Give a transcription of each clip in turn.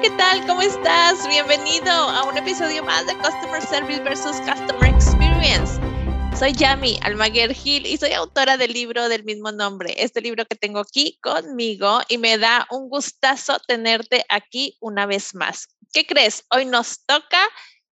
¿qué tal? ¿Cómo estás? Bienvenido a un episodio más de Customer Service versus Customer Experience. Soy Yami Almaguer Gil y soy autora del libro del mismo nombre, este libro que tengo aquí conmigo y me da un gustazo tenerte aquí una vez más. ¿Qué crees? Hoy nos toca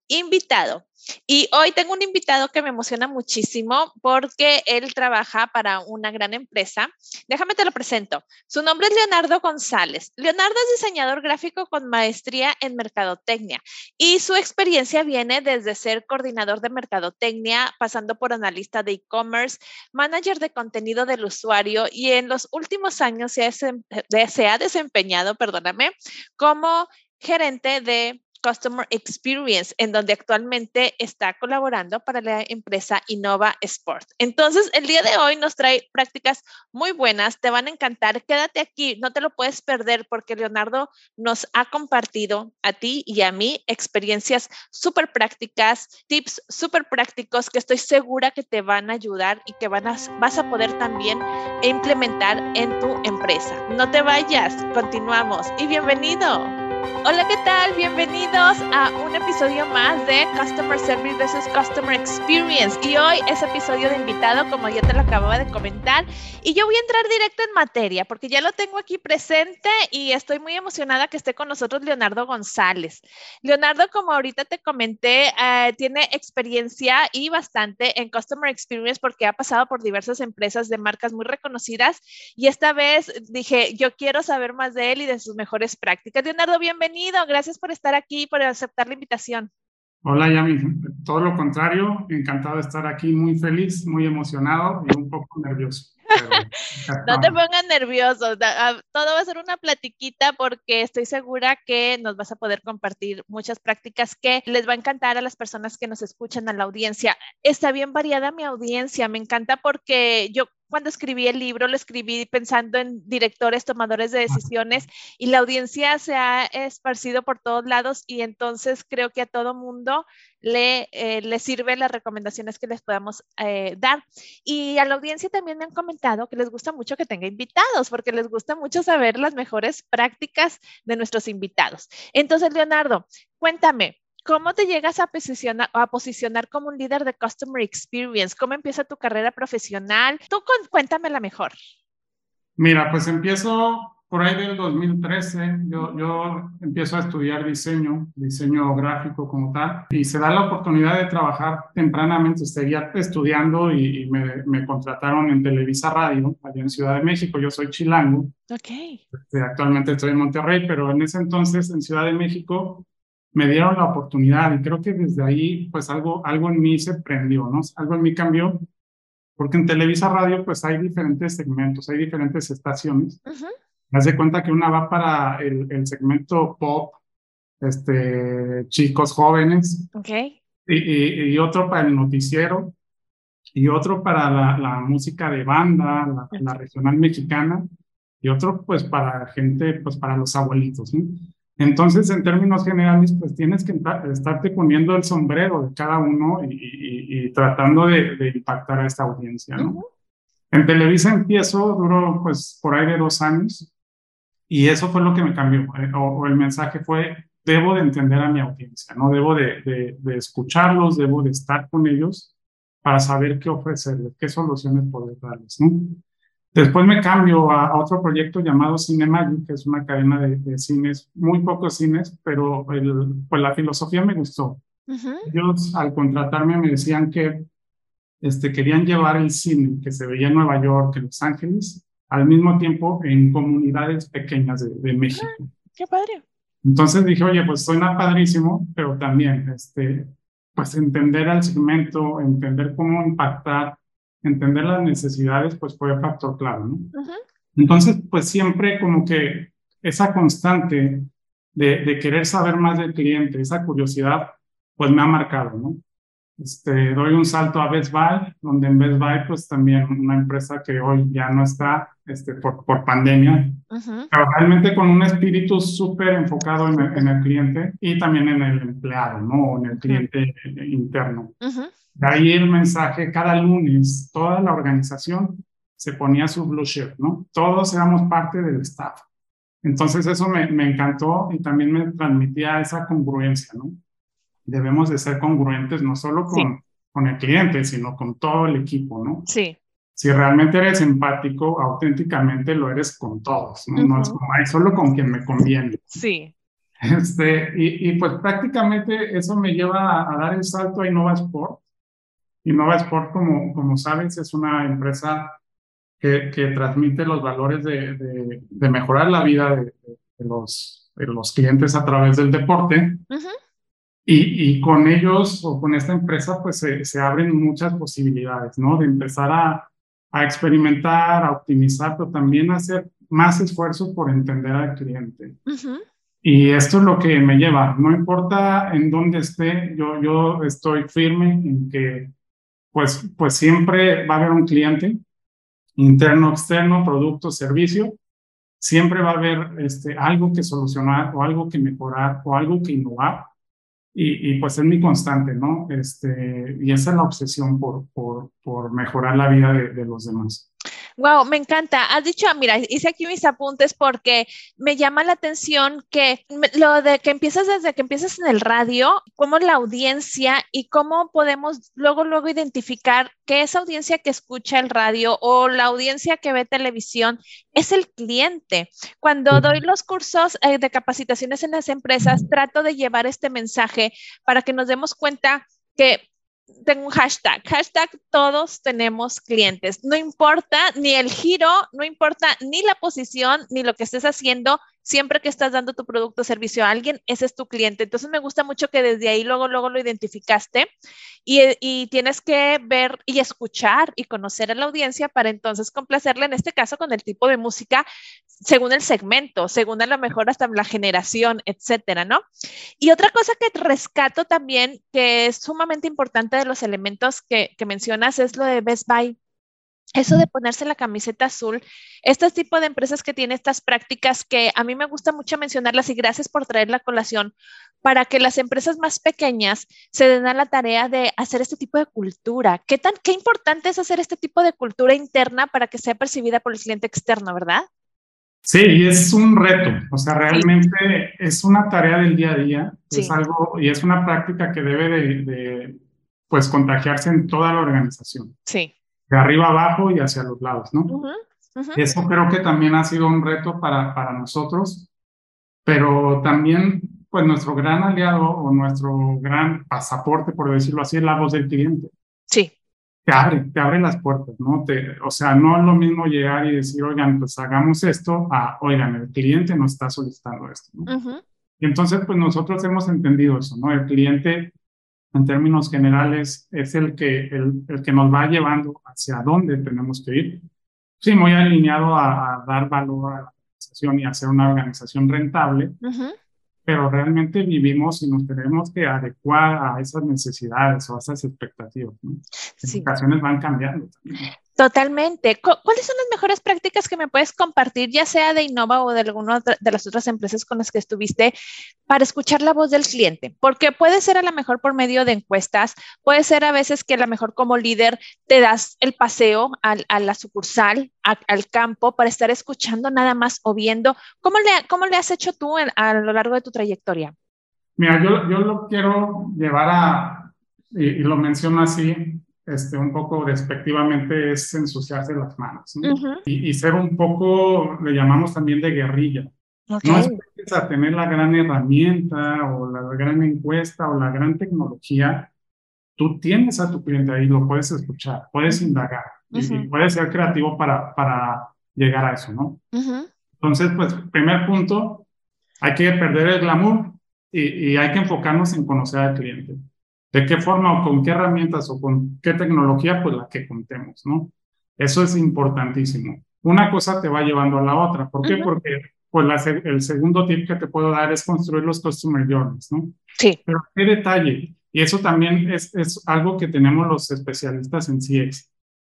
invitado. Y hoy tengo un invitado que me emociona muchísimo porque él trabaja para una gran empresa. Déjame te lo presento. Su nombre es Leonardo González. Leonardo es diseñador gráfico con maestría en mercadotecnia y su experiencia viene desde ser coordinador de mercadotecnia, pasando por analista de e-commerce, manager de contenido del usuario y en los últimos años se ha, se ha desempeñado, perdóname, como gerente de Customer Experience, en donde actualmente está colaborando para la empresa Innova Sport. Entonces, el día de hoy nos trae prácticas muy buenas, te van a encantar. Quédate aquí, no te lo puedes perder porque Leonardo nos ha compartido a ti y a mí experiencias súper prácticas, tips súper prácticos que estoy segura que te van a ayudar y que vas a poder también implementar en tu empresa. No te vayas, continuamos y bienvenido. Hola, ¿qué tal? Bienvenidos a un episodio más de Customer Service vs. Customer Experience. Y hoy es episodio de invitado, como ya te lo acababa de comentar. Y yo voy a entrar directo en materia, porque ya lo tengo aquí presente y estoy muy emocionada que esté con nosotros Leonardo González. Leonardo, como ahorita te comenté, eh, tiene experiencia y bastante en Customer Experience porque ha pasado por diversas empresas de marcas muy reconocidas. Y esta vez dije, yo quiero saber más de él y de sus mejores prácticas. Leonardo, bienvenido bienvenido. Gracias por estar aquí, por aceptar la invitación. Hola, Yami. Todo lo contrario, encantado de estar aquí, muy feliz, muy emocionado y un poco nervioso. no te pongas nervioso, todo va a ser una platiquita porque estoy segura que nos vas a poder compartir muchas prácticas que les va a encantar a las personas que nos escuchan, a la audiencia. Está bien variada mi audiencia, me encanta porque yo cuando escribí el libro lo escribí pensando en directores, tomadores de decisiones y la audiencia se ha esparcido por todos lados y entonces creo que a todo mundo le, eh, le sirven las recomendaciones que les podamos eh, dar. Y a la audiencia también me han comentado que les gusta mucho que tenga invitados porque les gusta mucho saber las mejores prácticas de nuestros invitados. Entonces, Leonardo, cuéntame, ¿Cómo te llegas a posicionar, a posicionar como un líder de Customer Experience? ¿Cómo empieza tu carrera profesional? Tú cuéntamela mejor. Mira, pues empiezo por ahí del 2013. Yo, yo empiezo a estudiar diseño, diseño gráfico como tal, y se da la oportunidad de trabajar tempranamente. Seguía estudiando y, me, me, contrataron en Televisa Radio, allá en Ciudad de México. Yo soy chilango. Ok. Este, actualmente estoy en Monterrey, pero en ese entonces en Ciudad de México me dieron la oportunidad y creo que desde ahí pues algo, algo en mí se prendió, ¿no? Algo en mí cambió, porque en Televisa Radio pues hay diferentes segmentos, hay diferentes estaciones. Haz de cuenta que una va para el, el, segmento pop, este, chicos jóvenes. Okay. Y, y, otro para el noticiero, y otro para la, la música de banda, la, la, regional mexicana, y otro pues para gente, pues para los abuelitos, ¿no? Entonces, en términos generales, pues tienes que estarte poniendo el sombrero de cada uno y, tratando de, impactar a esta audiencia, ¿no? En Televisa empiezo, duró pues por ahí de dos años y eso fue lo que me cambió. Eh, o, el mensaje fue, debo de entender a mi audiencia, ¿no? Debo de, de escucharlos, debo de estar con ellos para saber qué ofrecerles, qué soluciones poder darles, ¿no? Después me cambio a, otro proyecto llamado Cinemagic, que es una cadena de, cines, muy pocos cines, pero el, pues la filosofía me gustó. Ellos al contratarme me decían que este, querían llevar el cine que se veía en Nueva York, en Los Ángeles, al mismo tiempo en comunidades pequeñas de, de México. Ah, ¡Qué padre! Entonces dije, oye, pues suena padrísimo, pero también, este, pues entender al segmento, entender cómo impactar entender las necesidades, pues fue factor clave, ¿no? Entonces, pues siempre como que esa constante de, de, querer saber más del cliente, esa curiosidad, pues me ha marcado, ¿no? Este, doy un salto a Best Buy, donde en Best Buy, pues también una empresa que hoy ya no está este, por, por pandemia, pero realmente con un espíritu súper enfocado en el, en el, cliente y también en el empleado, ¿no? En el cliente interno. De ahí el mensaje, cada lunes, toda la organización se ponía su blue shirt, ¿no? Todos éramos parte del staff. Entonces eso me, me encantó y también me transmitía esa congruencia, ¿no? Debemos de ser congruentes no solo con, con el cliente, sino con todo el equipo, ¿no? Sí. Si realmente eres empático, auténticamente lo eres con todos, ¿no? No es como, solo con quien me conviene. Sí. Este, y, y pues prácticamente eso me lleva a, a dar el salto a Innova Sport. Innova Sport, como, como sabes, es una empresa que, que transmite los valores de, de, de mejorar la vida de, de, los, de los clientes a través del deporte. y, y, con ellos o con esta empresa, pues se, se, abren muchas posibilidades, ¿no? De empezar a, a experimentar, a optimizar, pero también a hacer más esfuerzo por entender al cliente. Y esto es lo que me lleva, no importa en dónde esté, yo, yo estoy firme en que pues, pues siempre va a haber un cliente interno, externo, producto, servicio, siempre va a haber este, algo que solucionar o algo que mejorar o algo que innovar. Y, pues es mi constante, ¿no? Este, y esa es la obsesión por, por, mejorar la vida de los demás. Wow, me encanta. Has dicho, mira, hice aquí mis apuntes porque me llama la atención que lo de que empiezas desde que empiezas en el radio, cómo la audiencia y cómo podemos luego, luego identificar que esa audiencia que escucha el radio o la audiencia que ve televisión es el cliente. Cuando doy los cursos eh, de capacitaciones en las empresas, trato de llevar este mensaje para que nos demos cuenta que tengo un hashtag, hashtag todos tenemos clientes. No importa ni el giro, no importa ni la posición, ni lo que estés haciendo, siempre que estás dando tu producto o servicio a alguien, ese es tu cliente. Entonces me gusta mucho que desde ahí luego, luego lo identificaste y, y, tienes que ver y escuchar y conocer a la audiencia para entonces complacerle, en este caso, con el tipo de música según el segmento, según a lo mejor hasta la generación, etcétera, ¿no? Y otra cosa que rescato también, que es sumamente importante de los elementos que, que mencionas, es lo de Best Buy. Eso de ponerse la camiseta azul, este tipo de empresas que tienen estas prácticas que a mí me gusta mucho mencionarlas y gracias por traer la colación, para que las empresas más pequeñas se den a la tarea de hacer este tipo de cultura. ¿Qué, tan, qué importante es hacer este tipo de cultura interna para que sea percibida por el cliente externo, verdad? Sí, y es un reto, o sea, realmente sí. es una tarea del día a día, sí. es algo y es una práctica que debe de, de, pues contagiarse en toda la organización. Sí de arriba abajo y hacia los lados, ¿no? Uh -huh, uh -huh. Eso creo que también ha sido un reto para, para nosotros, pero también, pues nuestro gran aliado o nuestro gran pasaporte, por decirlo así, es la voz del cliente. Sí. Te abre, te abre las puertas, ¿no? Te, o sea, no es lo mismo llegar y decir, oigan, pues hagamos esto, a, oigan, el cliente nos está solicitando esto, ¿no? Uh -huh. Y entonces, pues nosotros hemos entendido eso, ¿no? El cliente en términos generales, es el que, el, el, que nos va llevando hacia dónde tenemos que ir. Sí, muy alineado a, a dar valor a la organización y hacer una organización rentable, uh -huh. pero realmente vivimos y nos tenemos que adecuar a esas necesidades o a esas expectativas. ¿no? Las sí. van cambiando también. Totalmente. ¿Cuáles son las mejores prácticas que me puedes compartir, ya sea de Innova o de alguna de las otras empresas con las que estuviste, para escuchar la voz del cliente? Porque puede ser a lo mejor por medio de encuestas, puede ser a veces que a lo mejor como líder te das el paseo a, la sucursal, al campo, para estar escuchando nada más o viendo. ¿Cómo le, has hecho tú a lo largo de tu trayectoria? Mira, yo, yo lo quiero llevar a, y, y lo menciono así, este, un poco despectivamente es ensuciarse las manos ¿no? uh -huh. y, y, ser un poco, le llamamos también de guerrilla. Okay. No esperes a tener la gran herramienta o la gran encuesta o la gran tecnología. Tú tienes a tu cliente ahí, lo puedes escuchar, puedes indagar uh -huh. y, y, puedes ser creativo para, para llegar a eso, ¿no? Uh -huh. Entonces, pues, primer punto, hay que perder el glamour y, y hay que enfocarnos en conocer al cliente de qué forma o con qué herramientas o con qué tecnología, pues la que contemos, ¿no? Eso es importantísimo. Una cosa te va llevando a la otra. ¿Por qué? Uh -huh. Porque pues la, el segundo tip que te puedo dar es construir los customer journeys, ¿no? Sí. Pero qué detalle. Y eso también es, es algo que tenemos los especialistas en CX.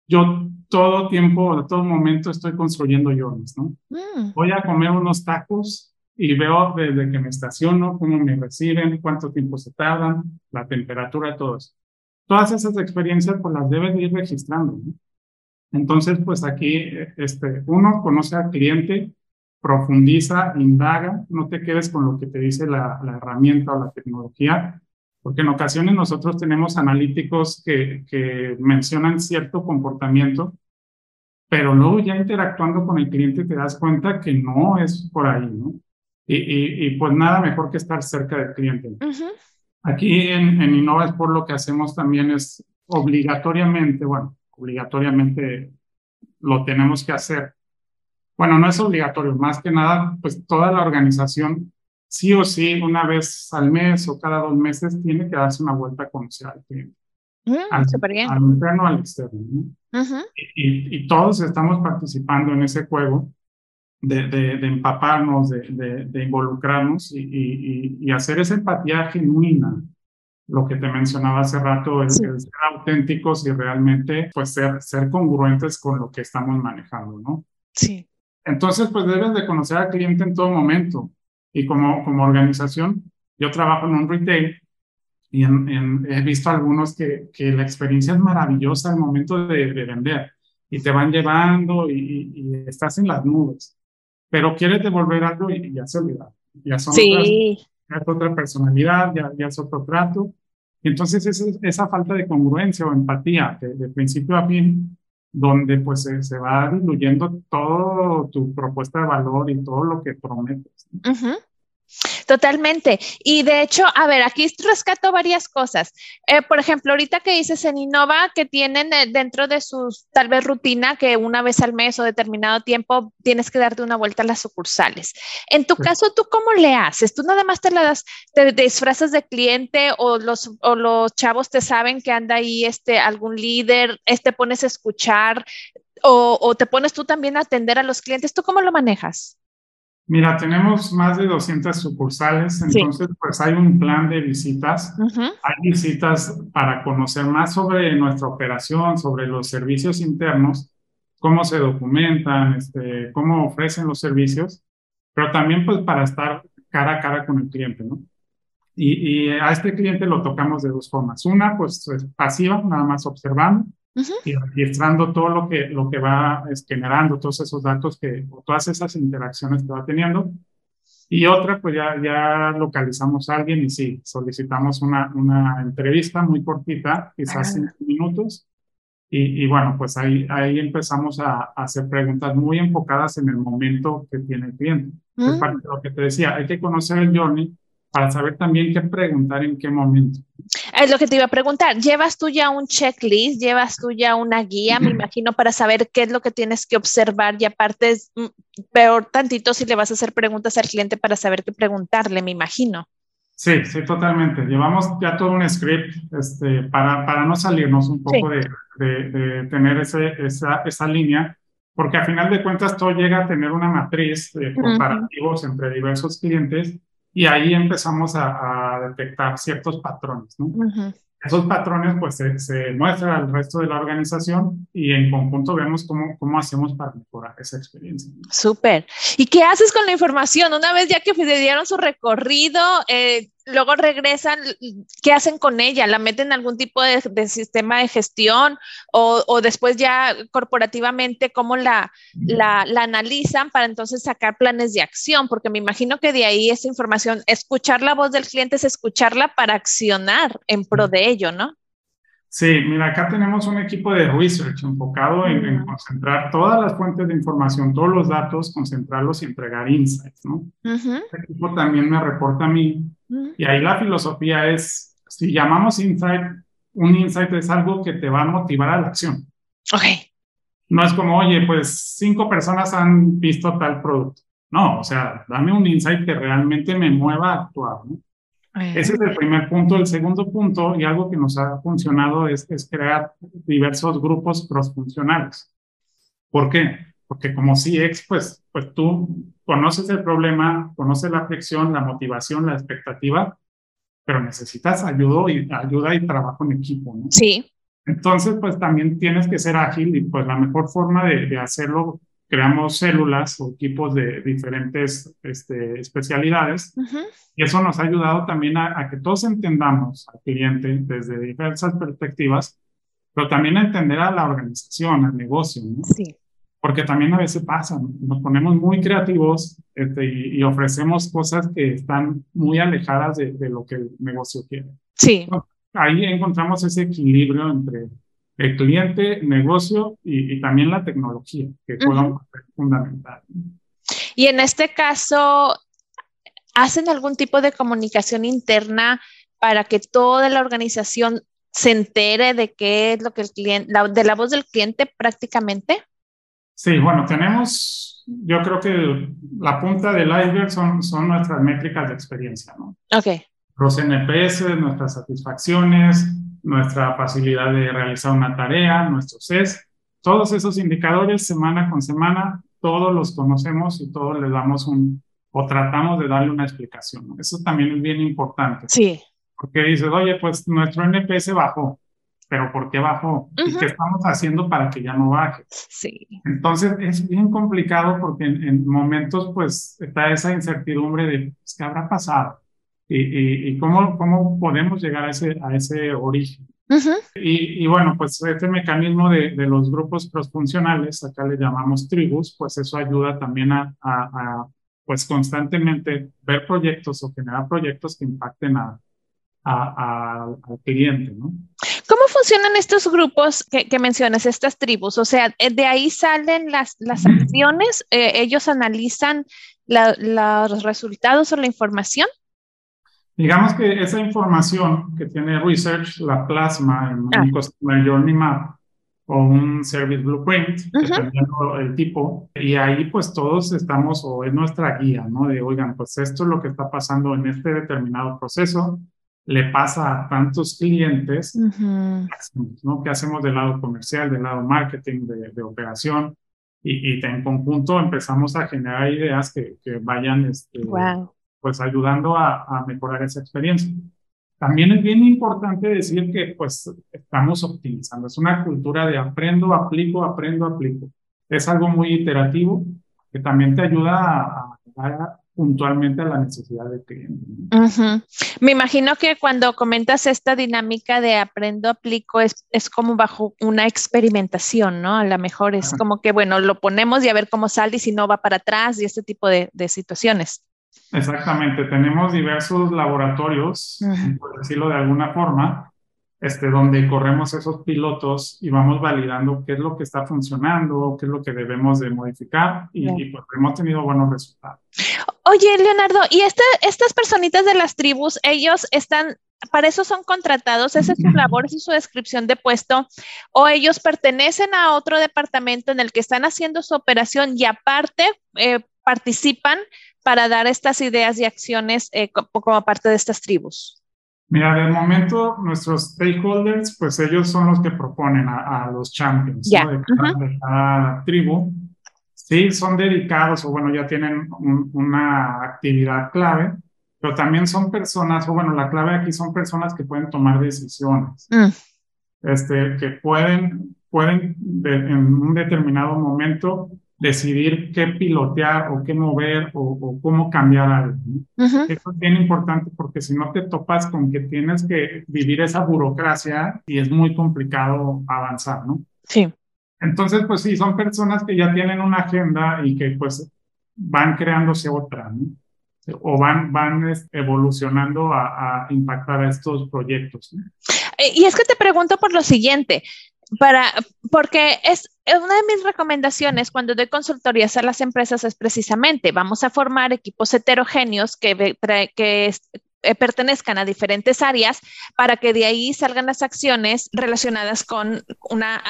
Yo todo tiempo, a todo momento estoy construyendo journeys, ¿no? Mm. Voy a comer unos tacos y veo desde que me estaciono, cómo me reciben, cuánto tiempo se tardan, la temperatura, todo eso. Todas esas experiencias pues las debes ir registrando. ¿no? Entonces, pues aquí, este, uno conoce al cliente, profundiza, indaga, no te quedes con lo que te dice la, la herramienta o la tecnología, porque en ocasiones nosotros tenemos analíticos que, que mencionan cierto comportamiento, pero luego ya interactuando con el cliente te das cuenta que no es por ahí, ¿no? Y, y, y pues nada mejor que estar cerca del cliente. Aquí en, en Innova por lo que hacemos también es obligatoriamente, bueno, obligatoriamente lo tenemos que hacer. Bueno, no es obligatorio, más que nada, pues toda la organización sí o sí, una vez al mes o cada dos meses, tiene que darse una vuelta a conocer al cliente. Mm, al, bien. al, interno, al externo. y, y, todos estamos participando en ese juego de, de, de empaparnos, de, de involucrarnos y, y, y, hacer esa empatía genuina. Lo que te mencionaba hace rato, el, sí. el ser auténticos y realmente pues ser, ser congruentes con lo que estamos manejando, ¿no? Sí. Entonces, pues debes de conocer al cliente en todo momento. Y como, como organización, yo trabajo en un retail y en, en, he visto algunos que, que, la experiencia es maravillosa al momento de, de vender y te van llevando y, y, estás en las nubes, pero quieres devolver algo y ya se olvida. Ya, son sí. otras, ya es otra personalidad, ya, ya es otro trato. Y entonces esa, esa falta de congruencia o empatía de, de principio a fin donde pues se, se, va diluyendo todo tu propuesta de valor y todo lo que prometes. Uh -huh. Totalmente. Y de hecho, a ver, aquí rescato varias cosas. Eh, por ejemplo, ahorita que dices en Innova que tienen eh, dentro de sus tal vez rutina que una vez al mes o determinado tiempo tienes que darte una vuelta a las sucursales. En tu sí. caso, ¿tú cómo le haces? ¿Tú nada más te la das, te disfrazas de cliente o los, o los chavos te saben que anda ahí este, algún líder, este pones a escuchar o, o te pones tú también a atender a los clientes? ¿Tú cómo lo manejas? Mira, tenemos más de 200 sucursales, entonces sí. pues hay un plan de visitas. Uh -huh. Hay visitas para conocer más sobre nuestra operación, sobre los servicios internos, cómo se documentan, este, cómo ofrecen los servicios, pero también pues para estar cara a cara con el cliente, ¿no? Y, y a este cliente lo tocamos de dos formas. Una, pues es pasiva, nada más observando, Uh -huh. y registrando todo lo que, lo que va es, generando, todos esos datos que, o todas esas interacciones que va teniendo. Y otra, pues ya, ya localizamos a alguien y sí, solicitamos una, una entrevista muy cortita, quizás cinco uh -huh. minutos. Y, y, bueno, pues ahí, ahí empezamos a, a, hacer preguntas muy enfocadas en el momento que tiene el cliente. Uh -huh. Es parte de lo que te decía, hay que conocer el journey para saber también qué preguntar en qué momento. Es lo que te iba a preguntar. ¿Llevas tú ya un checklist? ¿Llevas tú ya una guía, me imagino, para saber qué es lo que tienes que observar? Y aparte es mm, peor tantito si le vas a hacer preguntas al cliente para saber qué preguntarle, me imagino. Sí, sí, totalmente. Llevamos ya todo un script este, para, para no salirnos un poco sí. de, de, de, tener ese, esa, esa línea, porque a final de cuentas todo llega a tener una matriz de comparativos uh -huh. entre diversos clientes y ahí empezamos a, a detectar ciertos patrones, ¿no? Uh -huh. Esos patrones pues se, se, muestran al resto de la organización y en conjunto vemos cómo, cómo hacemos para mejorar esa experiencia. Súper. ¿Y qué haces con la información? Una vez ya que le dieron su recorrido, eh, luego regresan, ¿qué hacen con ella? ¿La meten en algún tipo de, de sistema de gestión o, o, después ya corporativamente cómo la, la, la, analizan para entonces sacar planes de acción? Porque me imagino que de ahí esa información, escuchar la voz del cliente es escucharla para accionar en pro de ello, ¿no? Sí, mira, acá tenemos un equipo de research enfocado en, en, concentrar todas las fuentes de información, todos los datos, concentrarlos y entregar insights, ¿no? Uh -huh. Este equipo también me reporta a mí uh -huh. y ahí la filosofía es, si llamamos insight, un insight es algo que te va a motivar a la acción. Ok. No es como, oye, pues cinco personas han visto tal producto. No, o sea, dame un insight que realmente me mueva a actuar, ¿no? Ese es el primer punto. El segundo punto, y algo que nos ha funcionado, es, es crear diversos grupos crossfuncionales. ¿Por qué? Porque como CX, pues, pues tú conoces el problema, conoces la fricción, la motivación, la expectativa, pero necesitas ayuda y, ayuda y trabajo en equipo. ¿no? Sí. Entonces, pues también tienes que ser ágil y pues la mejor forma de, de hacerlo creamos células o equipos de diferentes este, especialidades uh -huh. y eso nos ha ayudado también a, a, que todos entendamos al cliente desde diversas perspectivas, pero también a entender a la organización, al negocio. ¿no? Sí. porque también a veces pasa, nos ponemos muy creativos este, y, ofrecemos cosas que están muy alejadas de, lo que el negocio quiere. Sí. Ahí encontramos ese equilibrio entre el cliente, negocio y, también la tecnología, que uh fundamental. Y en este caso, ¿hacen algún tipo de comunicación interna para que toda la organización se entere de qué es lo que el cliente, de la voz del cliente prácticamente? Sí, bueno, tenemos, yo creo que la punta del iceberg son, son nuestras métricas de experiencia, ¿no? Ok. Los NPS, nuestras satisfacciones, nuestra facilidad de realizar una tarea, nuestros CES, todos esos indicadores semana con semana, todos los conocemos y todos les damos un, o tratamos de darle una explicación. Eso también es bien importante. Sí. Porque dices, oye, pues nuestro NPS bajó pero ¿por qué bajó? ¿Y qué estamos haciendo para que ya no baje? Sí. Entonces es bien complicado porque en, momentos pues está esa incertidumbre de pues, qué habrá pasado y, y, cómo, cómo podemos llegar a ese, a ese origen. y, y, bueno, pues este mecanismo de, de, los grupos crossfuncionales, acá le llamamos tribus, pues eso ayuda también a, a, a pues constantemente ver proyectos o generar proyectos que impacten a, al cliente, ¿no? ¿Cómo funcionan estos grupos que, mencionas, estas tribus? O sea, eh, ¿de ahí salen las, las acciones? Eh, ¿Ellos analizan los resultados o la información? Digamos que esa información que tiene Research la plasma en un ah. Customer Journey Map o un Service Blueprint, dependiendo el tipo, y ahí pues todos estamos, o es nuestra guía, ¿no? De, oigan, pues esto es lo que está pasando en este determinado proceso, le pasa a tantos clientes, ¿no? ¿Qué hacemos del lado comercial, del lado marketing, de, operación? Y, y, en conjunto empezamos a generar ideas que, que vayan este, pues ayudando a, a, mejorar esa experiencia. También es bien importante decir que pues estamos optimizando. Es una cultura de aprendo, aplico, aprendo, aplico. Es algo muy iterativo que también te ayuda a, a puntualmente a la necesidad del cliente. Me imagino que cuando comentas esta dinámica de aprendo, aplico, es, es como bajo una experimentación, ¿no? A lo mejor es como que, bueno, lo ponemos y a ver cómo sale y si no va para atrás y este tipo de, de situaciones. Exactamente, tenemos diversos laboratorios, por decirlo de alguna forma, este, donde corremos esos pilotos y vamos validando qué es lo que está funcionando, qué es lo que debemos de modificar y, pues hemos tenido buenos resultados. Oye, Leonardo, ¿y estas personitas de las tribus, ellos están, para eso son contratados, esa es su labor, esa es su descripción de puesto, o ellos pertenecen a otro departamento en el que están haciendo su operación y aparte eh, participan para dar estas ideas y acciones eh, como parte de estas tribus? Mira, de momento nuestros stakeholders, pues ellos son los que proponen a, los champions de, cada, tribu. Sí, son dedicados o bueno, ya tienen una actividad clave, pero también son personas, o bueno, la clave aquí son personas que pueden tomar decisiones, mm. este, que pueden, pueden en un determinado momento decidir qué pilotear o qué mover o, cómo cambiar algo. Eso es bien importante porque si no te topas con que tienes que vivir esa burocracia y es muy complicado avanzar, ¿no? Sí. Entonces, pues sí, son personas que ya tienen una agenda y que pues van creándose otra, ¿no? O van, van este, evolucionando a, a impactar a estos proyectos. Eh, y es que te pregunto por lo siguiente, para, porque es una de mis recomendaciones cuando doy consultorías a las empresas es precisamente, vamos a formar equipos heterogéneos que, que eh, pertenezcan a diferentes áreas para que de ahí salgan las acciones relacionadas con una,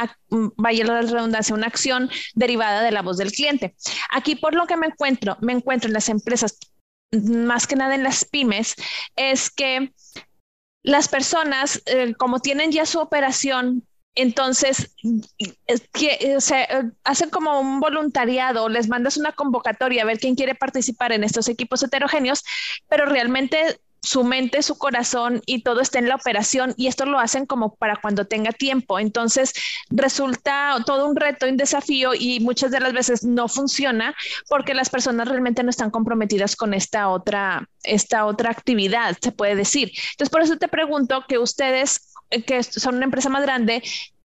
vaya la redundancia, una acción derivada de la voz del cliente. Aquí por lo que me encuentro, me encuentro en las empresas, más que nada en las pymes, es que las personas, eh, como tienen ya su operación entonces, que, hacen como un voluntariado, les mandas una convocatoria a ver quién quiere participar en estos equipos heterogéneos, pero realmente su mente, su corazón y todo está en la operación y esto lo hacen como para cuando tenga tiempo. Entonces resulta todo un reto, un desafío y muchas de las veces no funciona porque las personas realmente no están comprometidas con esta otra, esta otra actividad, se puede decir. Entonces por eso te pregunto que ustedes que son una empresa más grande,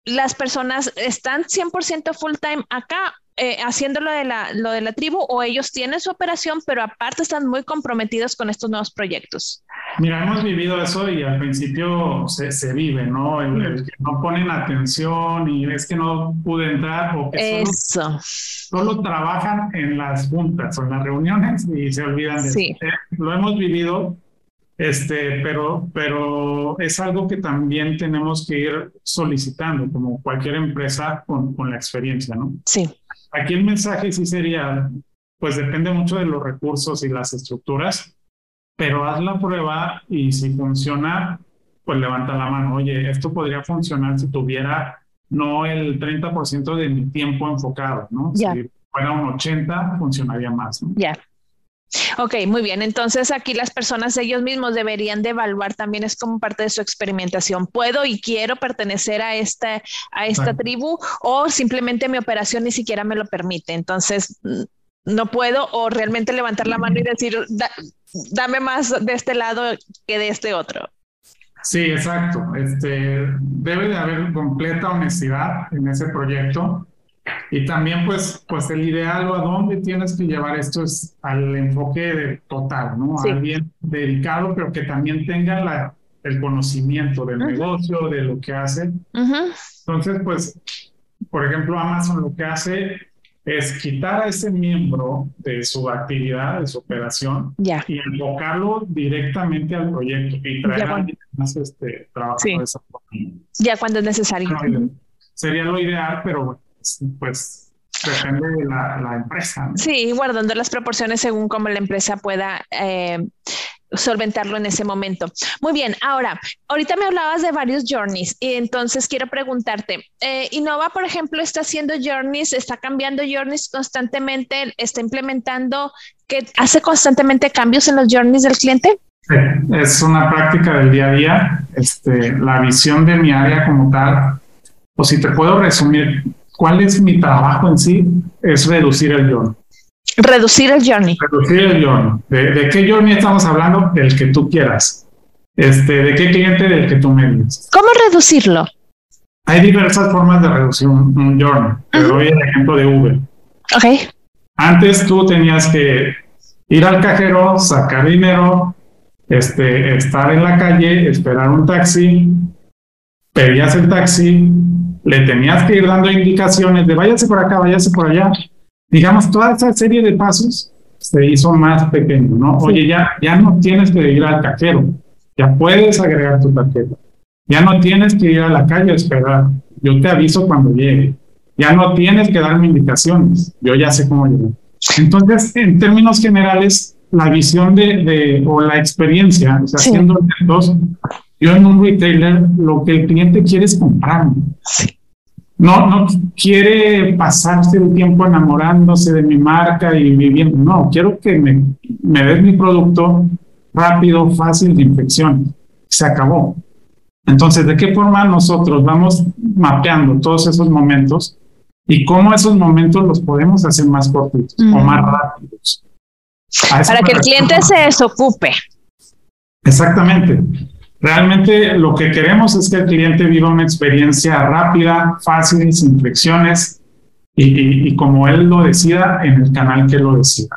las personas están 100% full time acá eh, haciendo lo de, la, lo de la tribu o ellos tienen su operación, pero aparte están muy comprometidos con estos nuevos proyectos? Mira, hemos vivido eso y al principio se, se vive, ¿no? El, que no ponen atención y es que no pude entrar o que solo, solo, trabajan en las juntas o en las reuniones y se olvidan de sí. eso. Lo hemos vivido este, pero, pero es algo que también tenemos que ir solicitando, como cualquier empresa con, con la experiencia, ¿no? Sí. Aquí el mensaje sí sería, pues depende mucho de los recursos y las estructuras, pero haz la prueba y si funciona, pues levanta la mano. Oye, esto podría funcionar si tuviera no el 30% de mi tiempo enfocado, ¿no? Si fuera un 80, funcionaría más, ¿no? Ya. Ok, muy bien. Entonces aquí las personas ellos mismos deberían de evaluar también es como parte de su experimentación. ¿Puedo y quiero pertenecer a esta, a esta tribu o simplemente mi operación ni siquiera me lo permite? Entonces no puedo o realmente levantar la mano y decir, dame más de este lado que de este otro. Sí, exacto. Este, debe de haber completa honestidad en ese proyecto y también, pues, pues el ideal o a dónde tienes que llevar esto es al enfoque total, ¿no? Alguien dedicado, pero que también tenga la, el conocimiento del negocio, de lo que hace. Entonces, pues, por ejemplo, Amazon lo que hace es quitar a ese miembro de su actividad, de su operación, y enfocarlo directamente al proyecto y traer a alguien más este, trabajo de esa forma. Ya cuando es necesario. sería lo ideal, pero bueno pues depende de la, empresa. Sí, guardando las proporciones según cómo la empresa pueda eh, solventarlo en ese momento. Muy bien, ahora, ahorita me hablabas de varios journeys y entonces quiero preguntarte, eh, Innova, por ejemplo, está haciendo journeys, está cambiando journeys constantemente, está implementando, que hace constantemente cambios en los journeys del cliente. Sí, es una práctica del día a día. Este, la visión de mi área como tal, o si te puedo resumir ¿Cuál es mi trabajo en sí? Es reducir el journey. Reducir el journey. Reducir el journey. ¿De, qué journey estamos hablando? El que tú quieras. Este, ¿De qué cliente? Del que tú me dices. ¿Cómo reducirlo? Hay diversas formas de reducir un, journey. Te doy el ejemplo de Uber. Ok. Antes tú tenías que ir al cajero, sacar dinero, este, estar en la calle, esperar un taxi, pedías el taxi, le tenías que ir dando indicaciones de váyase por acá, váyase por allá. Digamos, toda esa serie de pasos se hizo más pequeño, ¿no? Oye, ya, ya no tienes que ir al cajero, ya puedes agregar tu tarjeta. Ya no tienes que ir a la calle a esperar. Yo te aviso cuando llegue. Ya no tienes que darme indicaciones. Yo ya sé cómo llegar. Entonces, en términos generales, la visión de, de o la experiencia, o sea, haciendo dos, yo en un retailer lo que el cliente quiere es comprarme. No, no quiere pasarse el tiempo enamorándose de mi marca y viviendo. No, quiero que me, me des mi producto rápido, fácil de infección. Se acabó. Entonces, ¿de qué forma nosotros vamos mapeando todos esos momentos y cómo esos momentos los podemos hacer más cortitos o más rápidos? Para que el cliente se desocupe. Exactamente. Realmente lo que queremos es que el cliente viva una experiencia rápida, fácil, sin fricciones y, como él lo decida en el canal que lo decida.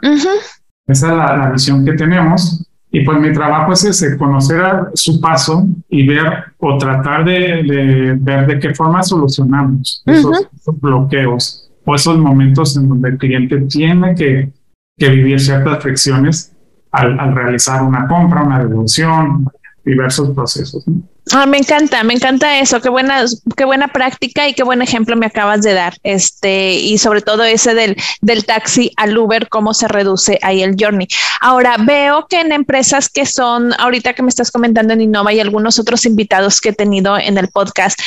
Esa es la, visión que tenemos. Y pues mi trabajo es ese, conocer su paso y ver o tratar de, ver de qué forma solucionamos esos, bloqueos o esos momentos en donde el cliente tiene que, vivir ciertas fricciones al, al, realizar una compra, una devolución, diversos procesos. Ah, me encanta, me encanta eso, qué buena, qué buena práctica y qué buen ejemplo me acabas de dar. Este, y sobre todo ese del, del taxi al Uber, cómo se reduce ahí el journey. Ahora, veo que en empresas que son, ahorita que me estás comentando en Innova y algunos otros invitados que he tenido en el podcast,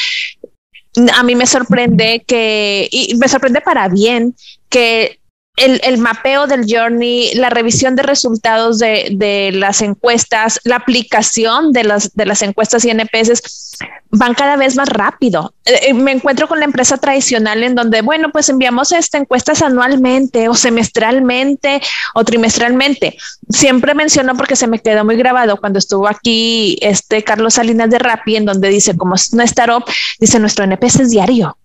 a mí me sorprende que, y me sorprende para bien, que el, mapeo del journey, la revisión de resultados de, las encuestas, la aplicación de las, encuestas y NPS van cada vez más rápido. Eh, eh, me encuentro con la empresa tradicional en donde, bueno, pues enviamos esta encuestas anualmente o semestralmente o trimestralmente. Siempre menciono porque se me quedó muy grabado cuando estuvo aquí este Carlos Salinas de Rappi, en donde dice, como es una startup, dice nuestro NPS es diario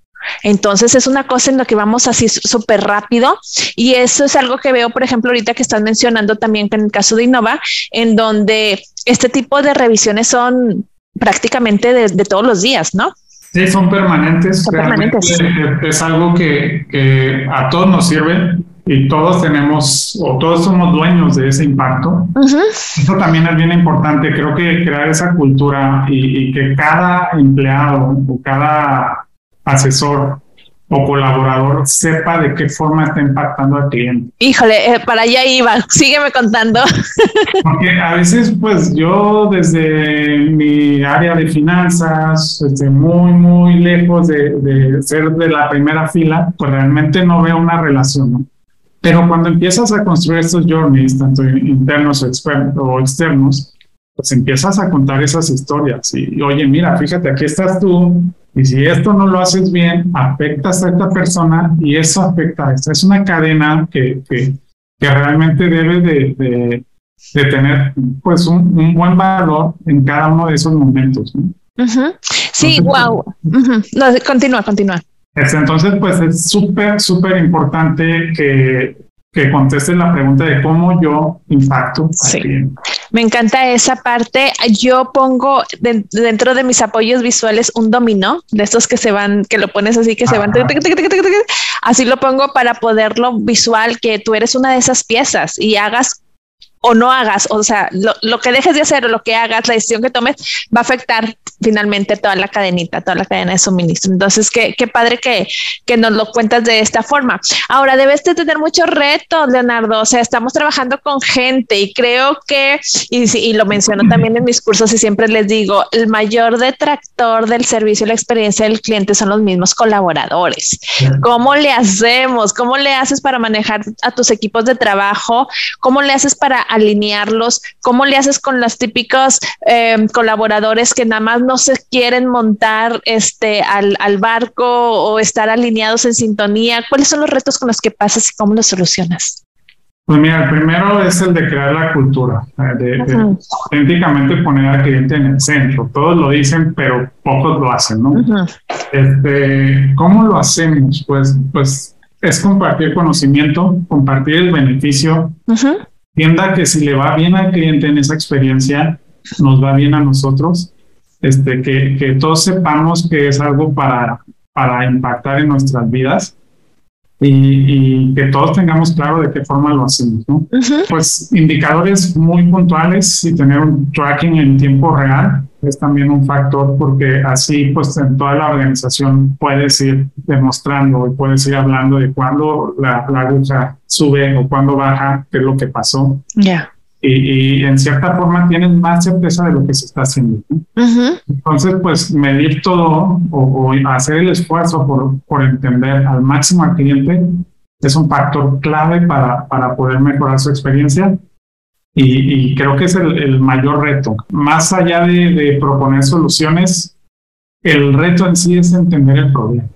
Entonces es una cosa en la que vamos así súper rápido y eso es algo que veo, por ejemplo, ahorita que estás mencionando también en el caso de Innova, en donde este tipo de revisiones son prácticamente de, todos los días, ¿no? Sí, son permanentes. Son permanentes. Es algo que, que a todos nos sirve y todos tenemos o todos somos dueños de ese impacto. Eso también es bien importante. Creo que crear esa cultura y, que cada empleado o cada asesor o colaborador sepa de qué forma está impactando al cliente. Híjole, eh, para allá iba, sígueme contando. Porque a veces, pues yo desde mi área de finanzas, desde muy, muy lejos de, de ser de la primera fila, pues realmente no veo una relación. ¿no? Pero cuando empiezas a construir estos journeys, tanto internos o externos, pues empiezas a contar esas historias y, oye, mira, fíjate, aquí estás tú y si esto no lo haces bien, afectas a esta persona y eso afecta a esta. Es una cadena que, que, que realmente debe de, de, de, tener pues un, buen valor en cada uno de esos momentos. Sí, wow. continúa, continúa. Este, entonces, pues es súper, súper importante que, que contestes la pregunta de cómo yo impacto. Sí. Me encanta esa parte. Yo pongo dentro de mis apoyos visuales un dominó de estos que se van, que lo pones así, que se van. Así lo pongo para poderlo visual, que tú eres una de esas piezas y hagas o no hagas, o sea, lo, que dejes de hacer o lo que hagas, la decisión que tomes, va a afectar finalmente toda la cadenita, toda la cadena de suministro. Entonces, qué, qué padre que, que nos lo cuentas de esta forma. Ahora, debes de tener muchos retos, Leonardo. O sea, estamos trabajando con gente y creo que, y, y lo menciono también en mis cursos y siempre les digo, el mayor detractor del servicio y la experiencia del cliente son los mismos colaboradores. ¿Cómo le hacemos? ¿Cómo le haces para manejar a tus equipos de trabajo? ¿Cómo le haces para alinearlos? ¿Cómo le haces con los típicos eh, colaboradores que nada más no se quieren montar este, al, al, barco o estar alineados en sintonía? ¿Cuáles son los retos con los que pasas y cómo los solucionas? Pues mira, el primero es el de crear la cultura, de, auténticamente poner al cliente en el centro. Todos lo dicen, pero pocos lo hacen, ¿no? este, ¿Cómo lo hacemos? Pues, pues es compartir conocimiento, compartir el beneficio, entienda que si le va bien al cliente en esa experiencia, nos va bien a nosotros, este, que, que todos sepamos que es algo para, para impactar en nuestras vidas y, que todos tengamos claro de qué forma lo hacemos, ¿no? Pues indicadores muy puntuales y tener un tracking en tiempo real es también un factor porque así pues en toda la organización puedes ir demostrando y puedes ir hablando de cuándo la, la aguja sube o cuándo baja, qué es lo que pasó. Ya y, en cierta forma tienen más certeza de lo que se está haciendo. Entonces, pues medir todo o, hacer el esfuerzo por, por, entender al máximo al cliente es un factor clave para, para poder mejorar su experiencia y, creo que es el, el, mayor reto. Más allá de, de proponer soluciones, el reto en sí es entender el problema.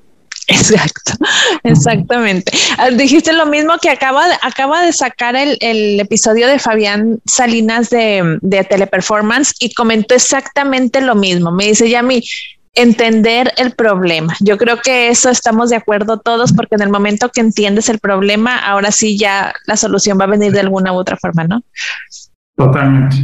Exactamente. Ah, dijiste lo mismo que acaba, acaba de sacar el, el episodio de Fabián Salinas de, de, Teleperformance y comentó exactamente lo mismo. Me dice, Yami, entender el problema. Yo creo que eso estamos de acuerdo todos porque en el momento que entiendes el problema, ahora sí ya la solución va a venir de alguna u otra forma, ¿no? Totalmente.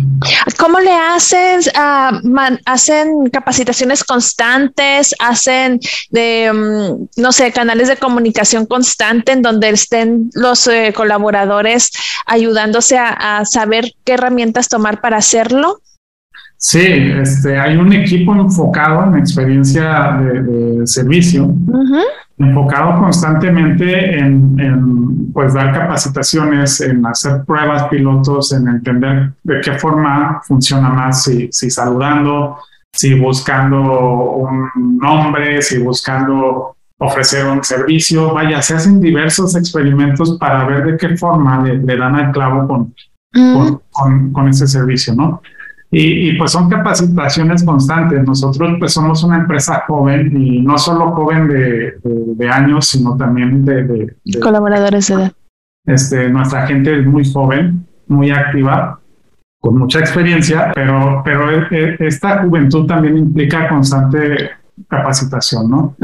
¿Cómo le hacen? Uh, ¿Hacen capacitaciones constantes? ¿Hacen de, um, no sé, canales de comunicación constante en donde estén los eh, colaboradores ayudándose a, a, saber qué herramientas tomar para hacerlo? Sí, este, hay un equipo enfocado en experiencia de, de servicio. Uh enfocado constantemente en, pues dar capacitaciones, en hacer pruebas pilotos, en entender de qué forma funciona más, si, si saludando, si buscando un nombre, si buscando ofrecer un servicio, vaya, se hacen diversos experimentos para ver de qué forma le, dan al clavo con, con, con, con, ese servicio, ¿no? Y, pues son capacitaciones constantes. Nosotros pues somos una empresa joven y no solo joven de, de, años, sino también de, colaboradores de edad. Este, nuestra gente es muy joven, muy activa, con mucha experiencia, pero, pero e, e, esta juventud también implica constante capacitación, ¿no?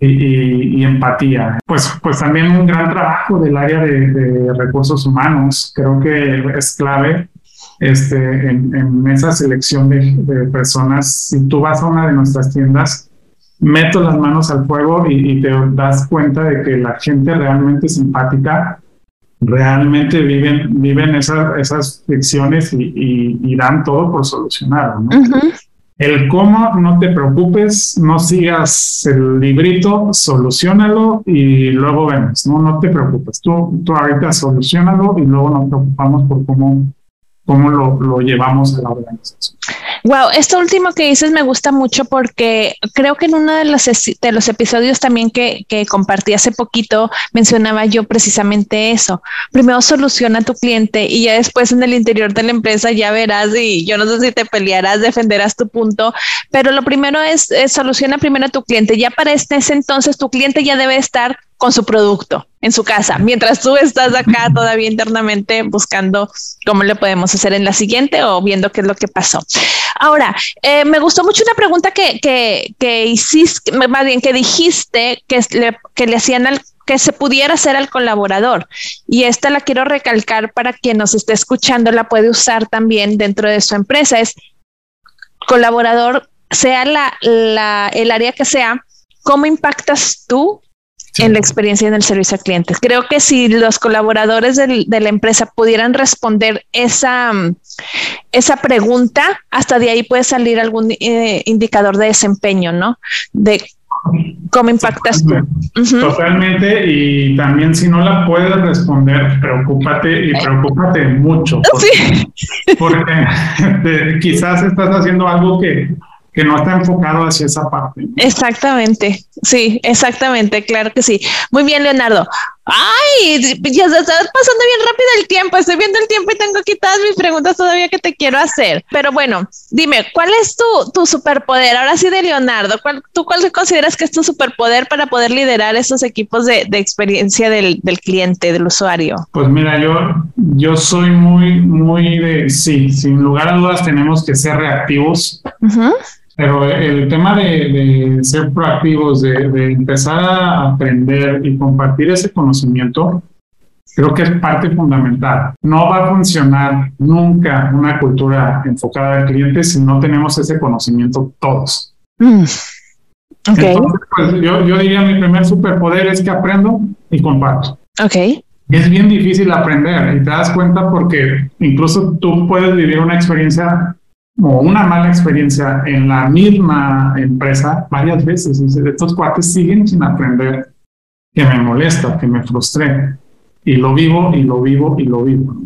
y, empatía. Pues, pues también un gran trabajo del área de, recursos humanos. Creo que es clave este, en, esa selección de, personas. Si tú vas a una de nuestras tiendas, meto las manos al fuego y, te das cuenta de que la gente realmente simpática realmente viven, viven esas, esas ficciones y, dan todo por solucionar. ¿no? El cómo, no te preocupes, no sigas el librito, solucionalo y luego vemos, no, no te preocupes, tú, tú ahorita solucionalo y luego nos preocupamos por cómo, cómo lo, llevamos a la organización. Wow, esto último que dices me gusta mucho porque creo que en uno de los, episodios también que, que compartí hace poquito mencionaba yo precisamente eso. Primero soluciona a tu cliente y ya después en el interior de la empresa ya verás y yo no sé si te pelearás, defenderás tu punto, pero lo primero es, soluciona primero a tu cliente. Ya para este, ese entonces tu cliente ya debe estar con su producto en su casa, mientras tú estás acá todavía internamente buscando cómo le podemos hacer en la siguiente o viendo qué es lo que pasó. Ahora, eh, me gustó mucho una pregunta que, que, que hiciste, más bien que dijiste que le, que le hacían al que se pudiera hacer al colaborador. Y esta la quiero recalcar para quien nos esté escuchando, la puede usar también dentro de su empresa. Es colaborador, sea la, la, el área que sea, ¿cómo impactas tú en la experiencia en el servicio a clientes. Creo que si los colaboradores de la empresa pudieran responder esa, esa pregunta, hasta de ahí puede salir algún eh, indicador de desempeño, ¿no? De cómo impactas tú. Totalmente, y también si no la puedes responder, preocúpate y preocúpate mucho. porque quizás estás haciendo algo que que no está enfocado hacia esa parte. Exactamente, sí, exactamente, claro que sí. Muy bien, Leonardo. Ay, ya se está pasando bien rápido el tiempo. Estoy viendo el tiempo y tengo aquí todas mis preguntas todavía que te quiero hacer. Pero bueno, dime, ¿cuál es tu, tu superpoder? Ahora sí de Leonardo, ¿cuál, ¿tú cuál consideras que es tu superpoder para poder liderar estos equipos de, de experiencia del, del, cliente, del usuario? Pues mira, yo, yo soy muy, muy de, sí, sin lugar a dudas tenemos que ser reactivos. Pero el tema de, ser proactivos, de, empezar a aprender y compartir ese conocimiento, creo que es parte fundamental. No va a funcionar nunca una cultura enfocada al cliente si no tenemos ese conocimiento todos. Mm. Okay. pues yo, yo diría mi primer superpoder es que aprendo y comparto. Ok. Es bien difícil aprender y te das cuenta porque incluso tú puedes vivir una experiencia o una mala experiencia en la misma empresa varias veces. estos cuates siguen sin aprender que me molesta, que me frustré. Y lo vivo y lo vivo y lo vivo.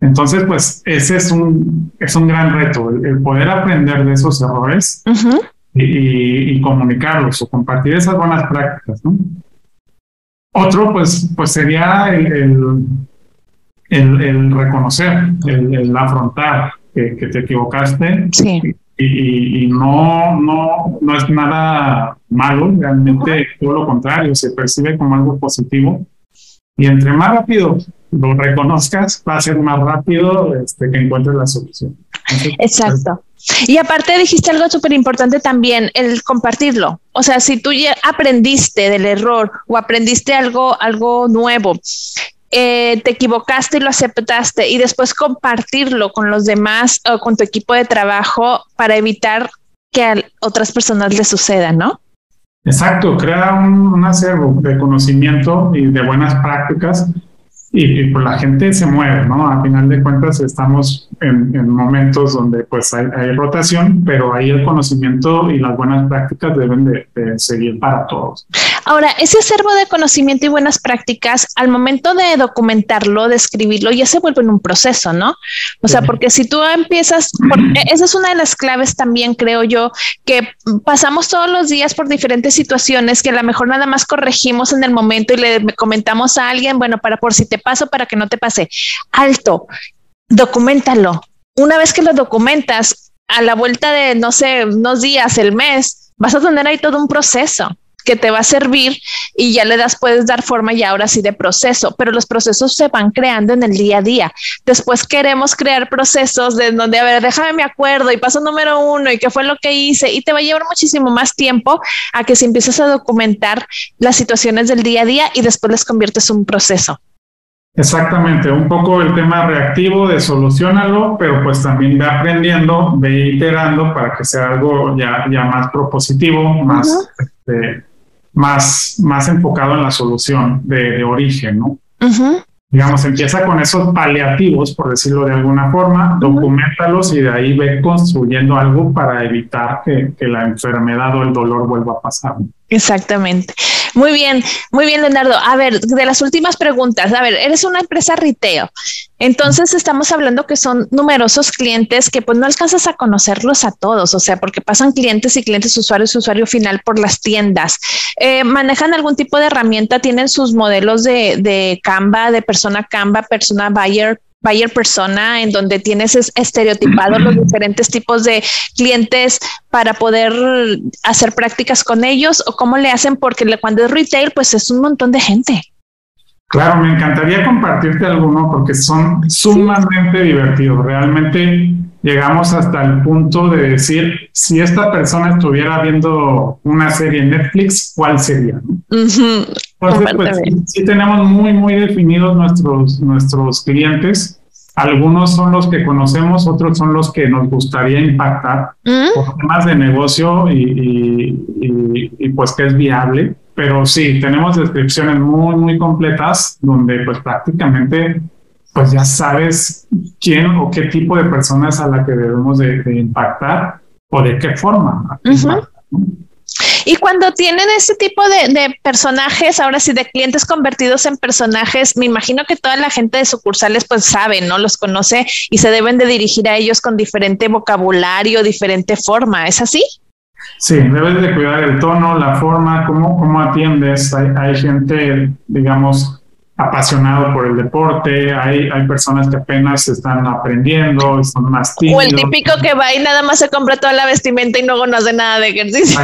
Entonces, pues ese es un, es un gran reto, el, poder aprender de esos errores y, comunicarlos o compartir esas buenas prácticas. Otro, pues, pues sería el, el, reconocer, el afrontar, que, te equivocaste. Y, no, no, no es nada malo, realmente todo lo contrario, se percibe como algo positivo. Y entre más rápido lo reconozcas, va a ser más rápido este, que encuentres la solución. Exacto. Y aparte dijiste algo súper importante también, el compartirlo. O sea, si tú ya aprendiste del error o aprendiste algo, algo nuevo eh, te equivocaste y lo aceptaste y después compartirlo con los demás o con tu equipo de trabajo para evitar que a otras personas les suceda, ¿no? Exacto, crea un, acervo de conocimiento y de buenas prácticas y, pues la gente se mueve, ¿no? A final de cuentas estamos en, momentos donde pues hay, rotación, pero ahí el conocimiento y las buenas prácticas deben de seguir para todos. Ahora, ese acervo de conocimiento y buenas prácticas, al momento de documentarlo, de escribirlo, ya se vuelve en un proceso, ¿no? O sea, porque si tú empiezas, esa es una de las claves también, creo yo, que pasamos todos los días por diferentes situaciones que a lo mejor nada más corregimos en el momento y le comentamos a alguien, bueno, para por si te paso, para que no te pase. Alto, documentalo. Una vez que lo documentas, a la vuelta de, no sé, unos días, el mes, vas a tener ahí todo un proceso que te va a servir y ya le das, puedes dar forma y ahora sí de proceso, pero los procesos se van creando en el día a día. Después queremos crear procesos de donde, a ver, déjame me acuerdo y paso número uno y qué fue lo que hice y te va a llevar muchísimo más tiempo a que si empiezas a documentar las situaciones del día a día y después les conviertes un proceso. Exactamente, un poco el tema reactivo de solucionarlo, pero pues también ve aprendiendo, ve iterando para que sea algo ya, ya más propositivo, más, este, más, más enfocado en la solución de, origen, ¿no? Digamos, empieza con esos paliativos, por decirlo de alguna forma, documentalos y de ahí ve construyendo algo para evitar que, que la enfermedad o el dolor vuelva a pasar. Exactamente. Muy bien, muy bien, Leonardo. A ver, de las últimas preguntas, a ver, eres una empresa retail. Entonces estamos hablando que son numerosos clientes que pues no alcanzas a conocerlos a todos, o sea, porque pasan clientes y clientes, usuarios, usuario final por las tiendas. Eh, ¿Manejan algún tipo de herramienta? ¿Tienen sus modelos de, de Canva, de persona Canva, persona buyer, buyer persona, en donde tienes estereotipados los diferentes tipos de clientes para poder hacer prácticas con ellos o cómo le hacen porque cuando es retail pues es un montón de gente. Claro, me encantaría compartirte alguno porque son sumamente divertidos. Realmente llegamos hasta el punto de decir, si esta persona estuviera viendo una serie en Netflix, ¿cuál sería? Entonces, pues sí, tenemos muy, muy definidos nuestros, nuestros clientes. Algunos son los que conocemos, otros son los que nos gustaría impactar mm. por temas de negocio y, y pues que es viable pero sí, tenemos descripciones muy, muy completas donde pues prácticamente pues ya sabes quién o qué tipo de persona es a la que debemos de, impactar o de qué forma. Y cuando tienen ese tipo de, personajes, ahora sí, de clientes convertidos en personajes, me imagino que toda la gente de sucursales pues sabe, ¿no? Los conoce y se deben de dirigir a ellos con diferente vocabulario, diferente forma. ¿Es así? Sí, debes de cuidar el tono, la forma, cómo, cómo atiendes. Hay, hay gente, digamos, apasionado por el deporte, hay, hay personas que apenas están aprendiendo, son más tímidos. O el típico que va y nada más se compra toda la vestimenta y luego no hace nada de ejercicio.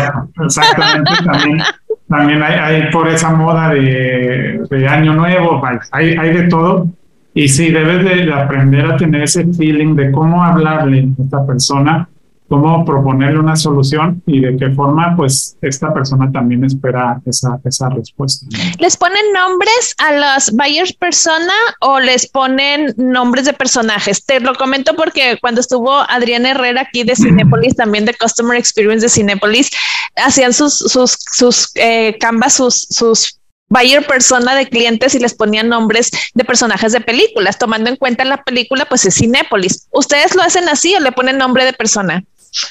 exactamente, también, también hay, hay, por esa moda de, de año nuevo, hay, hay de todo. Y sí, debes de aprender a tener ese feeling de cómo hablarle a esta persona cómo proponerle una solución y de qué forma, pues, esta persona también espera esa, esa respuesta. ¿Les ponen nombres a las buyers persona o les ponen nombres de personajes? Te lo comento porque cuando estuvo Adriana Herrera aquí de Cinepolis, también de Customer Experience de Cinepolis, hacían sus, sus, sus eh, canvas, sus, sus buyer persona de clientes y les ponían nombres de personajes de películas, tomando en cuenta la película, pues es Cinépolis. ¿Ustedes lo hacen así o le ponen nombre de persona?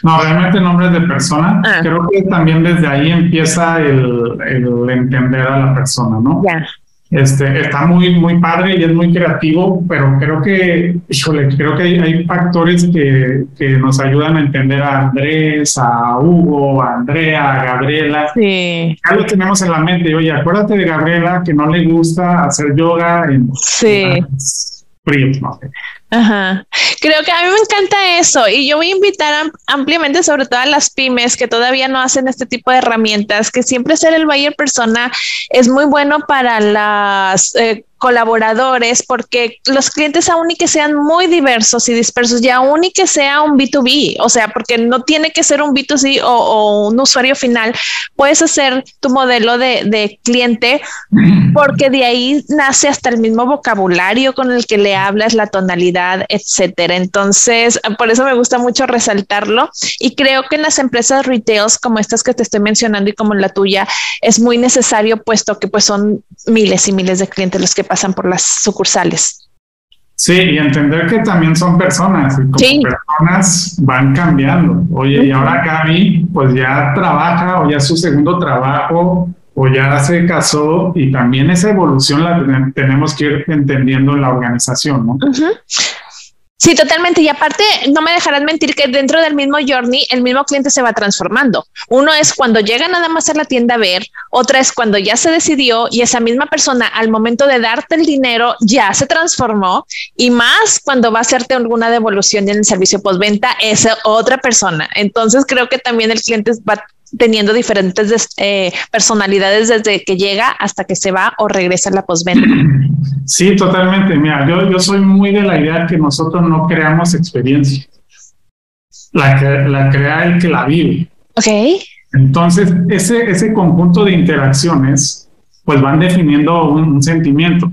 No, realmente nombres de persona. Ah. Creo que también desde ahí empieza el, el entender a la persona, ¿no? Ya. Este, está muy, muy padre y es muy creativo, pero creo que, híjole, creo que hay, hay factores que, que, nos ayudan a entender a Andrés, a Hugo, a Andrea, a Gabriela. Sí. Ya lo tenemos en la mente. Oye, acuérdate de Gabriela que no le gusta hacer yoga en, sí. fríos, no sé. Ajá. Creo que a mí me encanta eso y yo voy a invitar ampliamente sobre todo a las pymes que todavía no hacen este tipo de herramientas, que siempre ser el buyer persona es muy bueno para las eh, colaboradores, porque los clientes aún y que sean muy diversos y dispersos, y aún y que sea un B2B, o sea, porque no tiene que ser un B2C o, un usuario final, puedes hacer tu modelo de, de, cliente porque de ahí nace hasta el mismo vocabulario con el que le hablas, la tonalidad, etcétera. Entonces, por eso me gusta mucho resaltarlo y creo que en las empresas retails como estas que te estoy mencionando y como la tuya, es muy necesario puesto que pues son miles y miles de clientes los que pasan por las sucursales. Sí, y entender que también son personas y como personas van cambiando. Oye, y ahora Gaby pues ya trabaja o ya es su segundo trabajo o ya se casó y también esa evolución la tenemos que ir entendiendo en la organización, ¿no? Sí, totalmente. Y aparte, no me dejarán mentir que dentro del mismo journey, el mismo cliente se va transformando. Uno es cuando llega nada más a la tienda a ver, otra es cuando ya se decidió y esa misma persona al momento de darte el dinero ya se transformó y más cuando va a hacerte alguna devolución en el servicio postventa, es otra persona. Entonces creo que también el cliente va teniendo diferentes eh, personalidades desde que llega hasta que se va o regresa a la postventa. Sí, totalmente. Mira, yo, yo soy muy de la idea que nosotros no creamos experiencia. La, la crea el que la vive. Ok. Entonces, ese, ese conjunto de interacciones, pues van definiendo un sentimiento.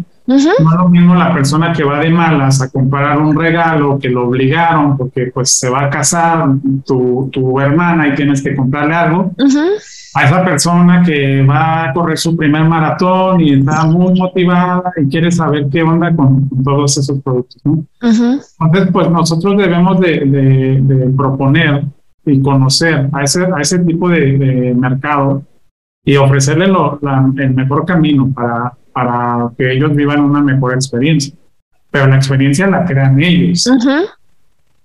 No es lo mismo la persona que va de malas a comprar un regalo que lo obligaron porque pues se va a casar tu, tu hermana y tienes que comprarle algo. A esa persona que va a correr su primer maratón y está muy motivada y quiere saber qué onda con, todos esos productos. Entonces, pues nosotros debemos de, de, proponer y conocer a ese, a ese tipo de, mercado y ofrecerle lo, el mejor camino para para que ellos vivan una mejor experiencia. Pero la experiencia la crean ellos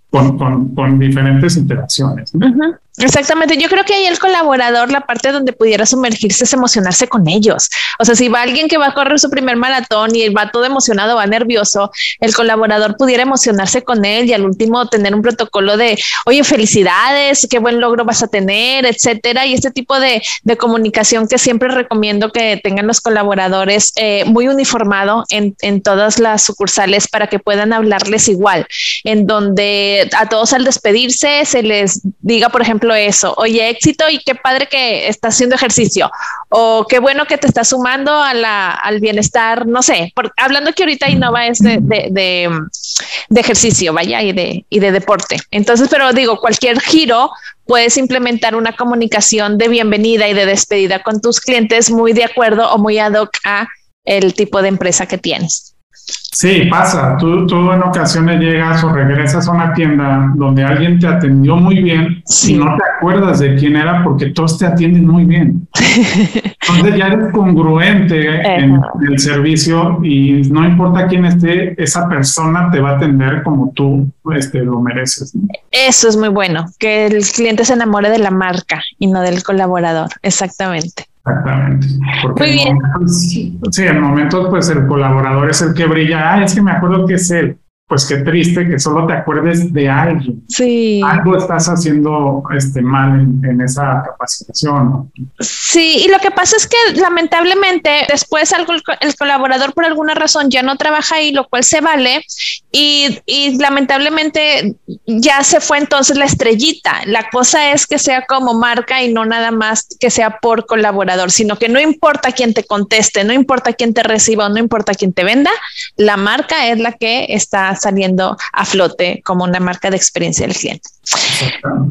con, con, con, diferentes interacciones. Exactamente, yo creo que ahí el colaborador, la parte donde pudiera sumergirse es emocionarse con ellos. O sea, si va alguien que va a correr su primer maratón y va todo emocionado, va nervioso, el colaborador pudiera emocionarse con él y al último tener un protocolo de, oye, felicidades, qué buen logro vas a tener, etcétera. Y este tipo de, comunicación que siempre recomiendo que tengan los colaboradores eh, muy uniformado en, en todas las sucursales para que puedan hablarles igual, en donde a todos al despedirse se les diga, por ejemplo, eso, oye, éxito y qué padre que estás haciendo ejercicio, o qué bueno que te estás sumando al bienestar, no sé, hablando que ahorita Innova es de, ejercicio, vaya, y de, y de deporte. Entonces, pero digo, cualquier giro puedes implementar una comunicación de bienvenida y de despedida con tus clientes muy de acuerdo o muy ad hoc a el tipo de empresa que tienes. Sí, pasa. Tú, tú en ocasiones llegas o regresas a una tienda donde alguien te atendió muy bien y no te acuerdas de quién era porque todos te atienden muy bien. Entonces ya eres congruente en el servicio y no importa quién esté, esa persona te va a atender como tú este, lo mereces. Eso es muy bueno, que el cliente se enamore de la marca y no del colaborador. Exactamente. Exactamente. Porque Muy bien. sí, en momentos pues el colaborador es el que brilla. Ah, es que me acuerdo que es él pues qué triste que solo te acuerdes de alguien. Sí. Algo estás haciendo este, mal en, esa capacitación. Sí, y lo que pasa es que lamentablemente después algo, el, colaborador por alguna razón ya no trabaja ahí, lo cual se vale, y, y, lamentablemente ya se fue entonces la estrellita. La cosa es que sea como marca y no nada más que sea por colaborador, sino que no importa quién te conteste, no importa quién te reciba o no importa quién te venda, la marca es la que está saliendo a flote como una marca de experiencia del cliente.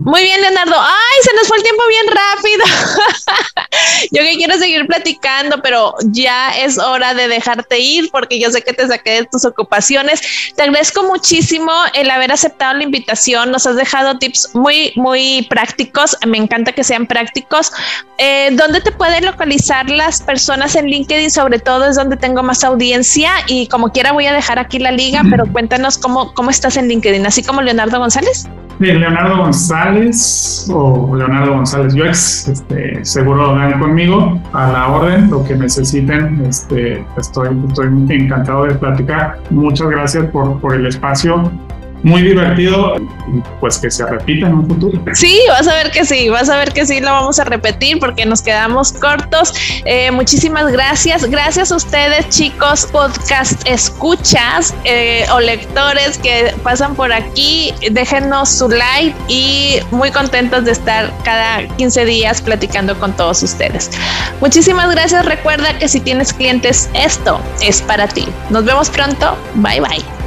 Muy bien, Leonardo. Ay, se nos fue el tiempo bien rápido. yo que quiero seguir platicando, pero ya es hora de dejarte ir porque yo sé que te saqué de tus ocupaciones. Te agradezco muchísimo el haber aceptado la invitación. Nos has dejado tips muy, muy prácticos. Me encanta que sean prácticos. Eh, ¿Dónde te pueden localizar las personas en LinkedIn? Sobre todo es donde tengo más audiencia y como quiera voy a dejar aquí la liga, pero cuéntanos cómo, cómo estás en LinkedIn, así como Leonardo González. Leonardo González o Leonardo González UX, este, seguro dan conmigo a la orden, lo que necesiten, este, estoy, estoy encantado de platicar. Muchas gracias por el espacio muy divertido pues que se repita en un futuro. Sí, vas a ver que sí, vas a ver que sí lo vamos a repetir porque nos quedamos cortos. Eh, muchísimas gracias. Gracias a ustedes, chicos, podcast escuchas eh, o lectores que pasan por aquí. Déjenos su like y muy contentos de estar cada 15 días platicando con todos ustedes. Muchísimas gracias. Recuerda que si tienes clientes, esto es para ti. Nos vemos pronto. Bye bye.